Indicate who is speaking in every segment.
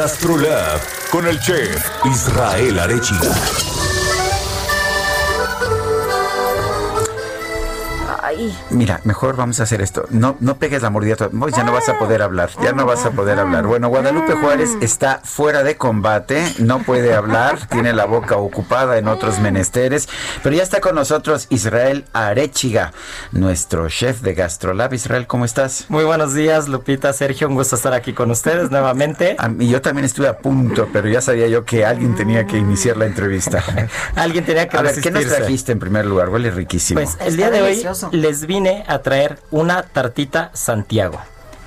Speaker 1: GastroLab con el chef Israel Arechiga.
Speaker 2: Mira, mejor vamos a hacer esto. No, no pegues la mordida. Ya no vas a poder hablar. Ya no vas a poder hablar. Bueno, Guadalupe Juárez está fuera de combate. No puede hablar. tiene la boca ocupada en otros menesteres. Pero ya está con nosotros Israel Arechiga, nuestro chef de GastroLab. Israel, ¿cómo estás?
Speaker 3: Muy buenos días, Lupita, Sergio. Un gusto estar aquí con ustedes nuevamente.
Speaker 2: Y yo también estuve a punto, pero ya sabía yo que alguien tenía que iniciar la entrevista.
Speaker 3: alguien tenía que
Speaker 2: A ver, ¿qué nos trajiste en primer lugar? Huele riquísimo.
Speaker 3: Pues el día de hoy les vine a traer una tartita Santiago.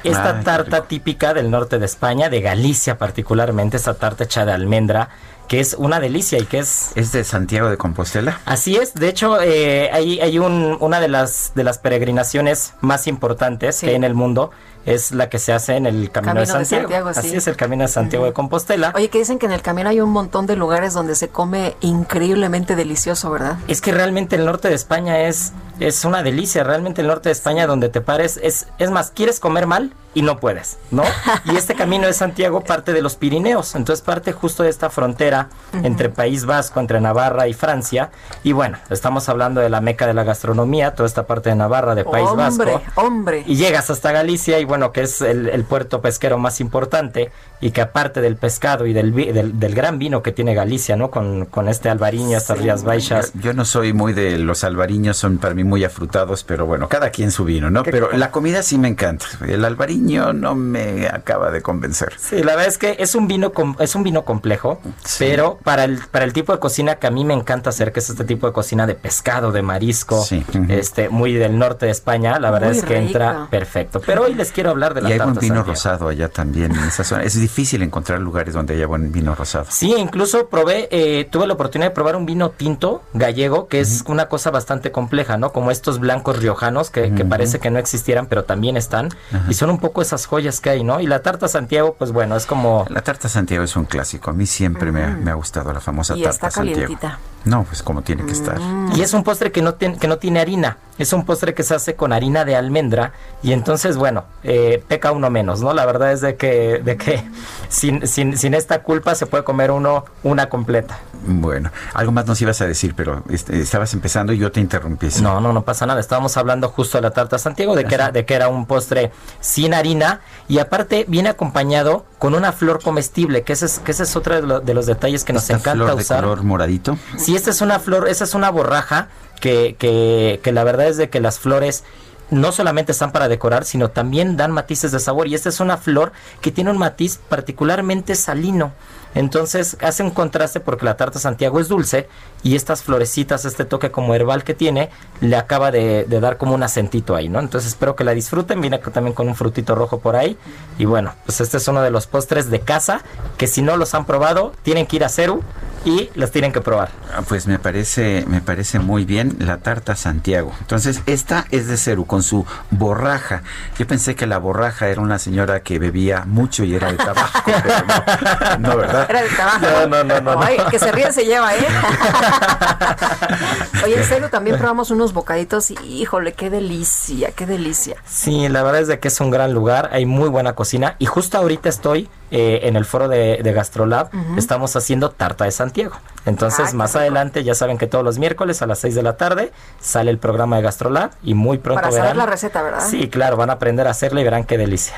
Speaker 3: Esta
Speaker 2: Ay,
Speaker 3: tarta típica del norte de España, de Galicia particularmente, esta tarta hecha de almendra, que es una delicia y que es
Speaker 2: ¿Es de Santiago de Compostela?
Speaker 3: Así es, de hecho eh, hay, hay un- una de las, de las peregrinaciones más importantes
Speaker 4: Sí.
Speaker 3: que hay en el mundo, es la que se hace en el Camino,
Speaker 4: Camino
Speaker 3: de
Speaker 4: de
Speaker 3: Santiago.
Speaker 4: Santiago, sí.
Speaker 3: Así es, el Camino de Santiago de Compostela.
Speaker 4: Oye, que dicen que en el camino hay un montón de lugares donde se come increíblemente delicioso, ¿verdad?
Speaker 3: Es que realmente el norte de España es, es una delicia, realmente el norte de España donde te pares, es, es más, quieres comer mal y no puedes, ¿no? Y este camino de Santiago parte de los Pirineos, entonces parte justo de esta frontera entre País Vasco, entre Navarra y Francia, y bueno, estamos hablando de la meca de la gastronomía, toda esta parte de Navarra, de País
Speaker 4: hombre,
Speaker 3: Vasco.
Speaker 4: hombre.
Speaker 3: Y llegas hasta Galicia y bueno, que es el, el puerto pesquero más importante y que aparte del pescado y del, vi- del, del gran vino que tiene Galicia, ¿no? Con, con este albariño, estas Rías Baixas.
Speaker 2: Yo, yo no soy muy de los albariños, son para mí muy afrutados, pero bueno, cada quien su vino, ¿no? Pero la comida sí me encanta. El albariño no me acaba de convencer.
Speaker 3: Sí, la verdad es que es un vino com- es un vino complejo, pero para el para el tipo de cocina que a mí me encanta hacer, que es este tipo de cocina de pescado, de marisco,
Speaker 2: Sí,
Speaker 3: este muy del norte de España, la verdad
Speaker 4: Muy
Speaker 3: es que
Speaker 4: rico.
Speaker 3: entra perfecto. Pero hoy les quiero hablar de la
Speaker 2: Y hay buen
Speaker 3: tarta
Speaker 2: vino
Speaker 3: Santiago.
Speaker 2: rosado allá también en esa zona. Es difícil encontrar lugares donde haya buen vino rosado.
Speaker 3: Sí, incluso probé, eh, tuve la oportunidad de probar un vino tinto gallego, que es una cosa bastante compleja, ¿no? Como estos blancos riojanos que, que parece que no existieran, pero también están. Y son un poco esas joyas que hay, ¿no? Y la tarta Santiago, pues bueno, es como...
Speaker 2: La tarta Santiago es un clásico. A mí siempre me, ha- me ha gustado la famosa
Speaker 4: Y
Speaker 2: tarta
Speaker 4: está
Speaker 2: Santiago.
Speaker 4: calientita.
Speaker 2: No, pues como tiene que estar.
Speaker 3: Y es un postre que no, tiene que no tiene harina. Es un postre que se hace con harina de almendra. Y entonces, bueno, eh, peca uno menos, ¿no? La verdad es de que, de que sin, sin, sin esta culpa se puede comer uno una completa.
Speaker 2: Bueno, algo más nos ibas a decir, pero este, estabas empezando y yo te interrumpí. sí.
Speaker 3: No, no, no pasa nada. Estábamos hablando justo de la tarta Santiago, de que era, de que era un postre sin harina y aparte viene acompañado con una flor comestible, que ese es, que ese es otro de, lo- de los detalles que nos
Speaker 2: Esta
Speaker 3: encanta
Speaker 2: flor de
Speaker 3: usar.
Speaker 2: color moradito.
Speaker 3: Sí, esta es una flor, esa es una borraja que, que, que la verdad es de que las flores no solamente están para decorar, sino también dan matices de sabor. Y esta es una flor que tiene un matiz particularmente salino. Entonces hace un contraste porque la tarta Santiago es dulce y estas florecitas, este toque como herbal que tiene, le acaba de, de dar como un acentito ahí, ¿no? Entonces espero que la disfruten. Viene también con un frutito rojo por ahí. Y bueno, pues este es uno de los postres de casa que si no los han probado, tienen que ir a Ceru y los tienen que probar.
Speaker 2: Ah, Pues me parece, me parece muy bien la tarta Santiago. Entonces, esta es de Ceru con su borraja. Yo pensé que la borraja era una señora que bebía mucho y era de tabaco, pero no, no, ¿verdad?
Speaker 4: Era de trabajo.
Speaker 3: No, no, no, no, no.
Speaker 4: Ay, que se ríe se lleva, ¿eh? Oye, en serio, también probamos unos bocaditos y, híjole, qué delicia, qué delicia.
Speaker 3: Sí, la verdad es de que es un gran lugar, hay muy buena cocina y justo ahorita estoy eh, en el foro de, de Gastrolab, estamos haciendo tarta de Santiago. Entonces,
Speaker 4: Ah,
Speaker 3: más adelante ya saben que todos los miércoles a las 6 de la tarde sale el programa de Gastrolab y muy pronto
Speaker 4: Para
Speaker 3: verán.
Speaker 4: saber la receta, ¿verdad?
Speaker 3: Sí, claro, van a aprender a hacerla y verán qué delicia.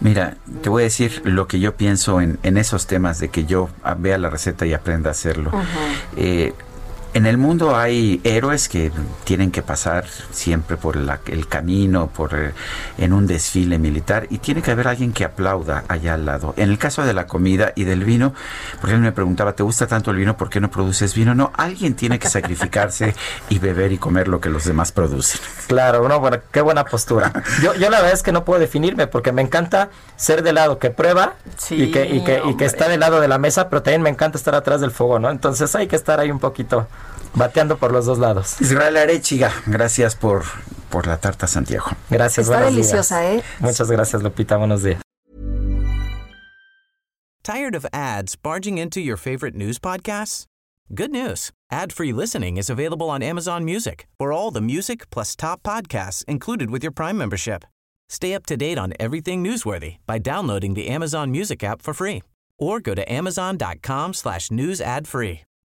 Speaker 2: Mira, te voy a decir lo que yo pienso en, en esos temas de que yo vea la receta y aprenda a hacerlo. Eh, En el mundo hay héroes que tienen que pasar siempre por el camino, por eh, en un desfile militar y tiene que haber alguien que aplauda allá al lado. En el caso de la comida y del vino, porque él me preguntaba, ¿te gusta tanto el vino? ¿Por qué no produces vino? No, alguien tiene que sacrificarse y beber y comer lo que los demás producen.
Speaker 3: Claro, bueno, bueno, qué buena postura. Yo, yo la verdad es que no puedo definirme porque me encanta ser del lado que prueba y, que, y, que, y que está del lado de la mesa, pero también me encanta estar atrás del fuego, ¿no? Entonces hay que estar ahí un poquito bateando por los dos lados.
Speaker 2: Israel Arechiga, gracias por, por la tarta Santiago.
Speaker 3: Gracias,
Speaker 4: Está deliciosa, ¿eh?
Speaker 3: Muchas gracias, Lupita. Buenos días.
Speaker 5: Tired of ads barging into your favorite news podcasts? Good news. Ad-free listening is available on Amazon Music for all the music plus top podcasts included with your Prime membership. Stay up to date on everything newsworthy by downloading the Amazon Music app for free or go to amazon.com slash news ad free.